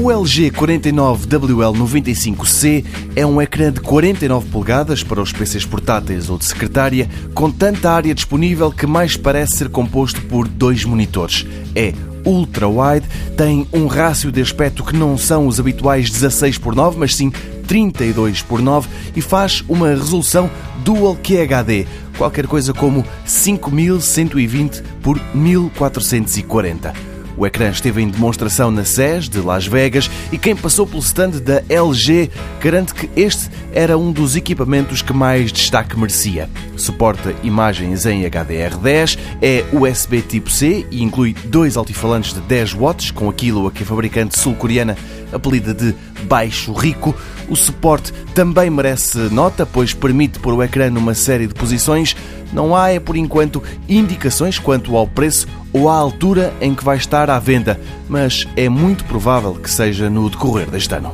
O LG 49WL95C é um ecrã de 49 polegadas para os PCs portáteis ou de secretária, com tanta área disponível que mais parece ser composto por dois monitores. É ultra-wide, tem um rácio de aspecto que não são os habituais 16 por 9, mas sim 32 por 9 e faz uma resolução Dual QHD, qualquer coisa como 5120 por 1440. O ecrã esteve em demonstração na SES de Las Vegas e quem passou pelo stand da LG garante que este era um dos equipamentos que mais destaque merecia. Suporta imagens em HDR10, é USB tipo C e inclui dois altifalantes de 10 watts, com aquilo a que a fabricante sul-coreana apelida de baixo rico. O suporte também merece nota, pois permite pôr o ecrã numa série de posições. Não há, é por enquanto, indicações quanto ao preço ou à altura em que vai estar à venda, mas é muito provável que seja no decorrer deste ano.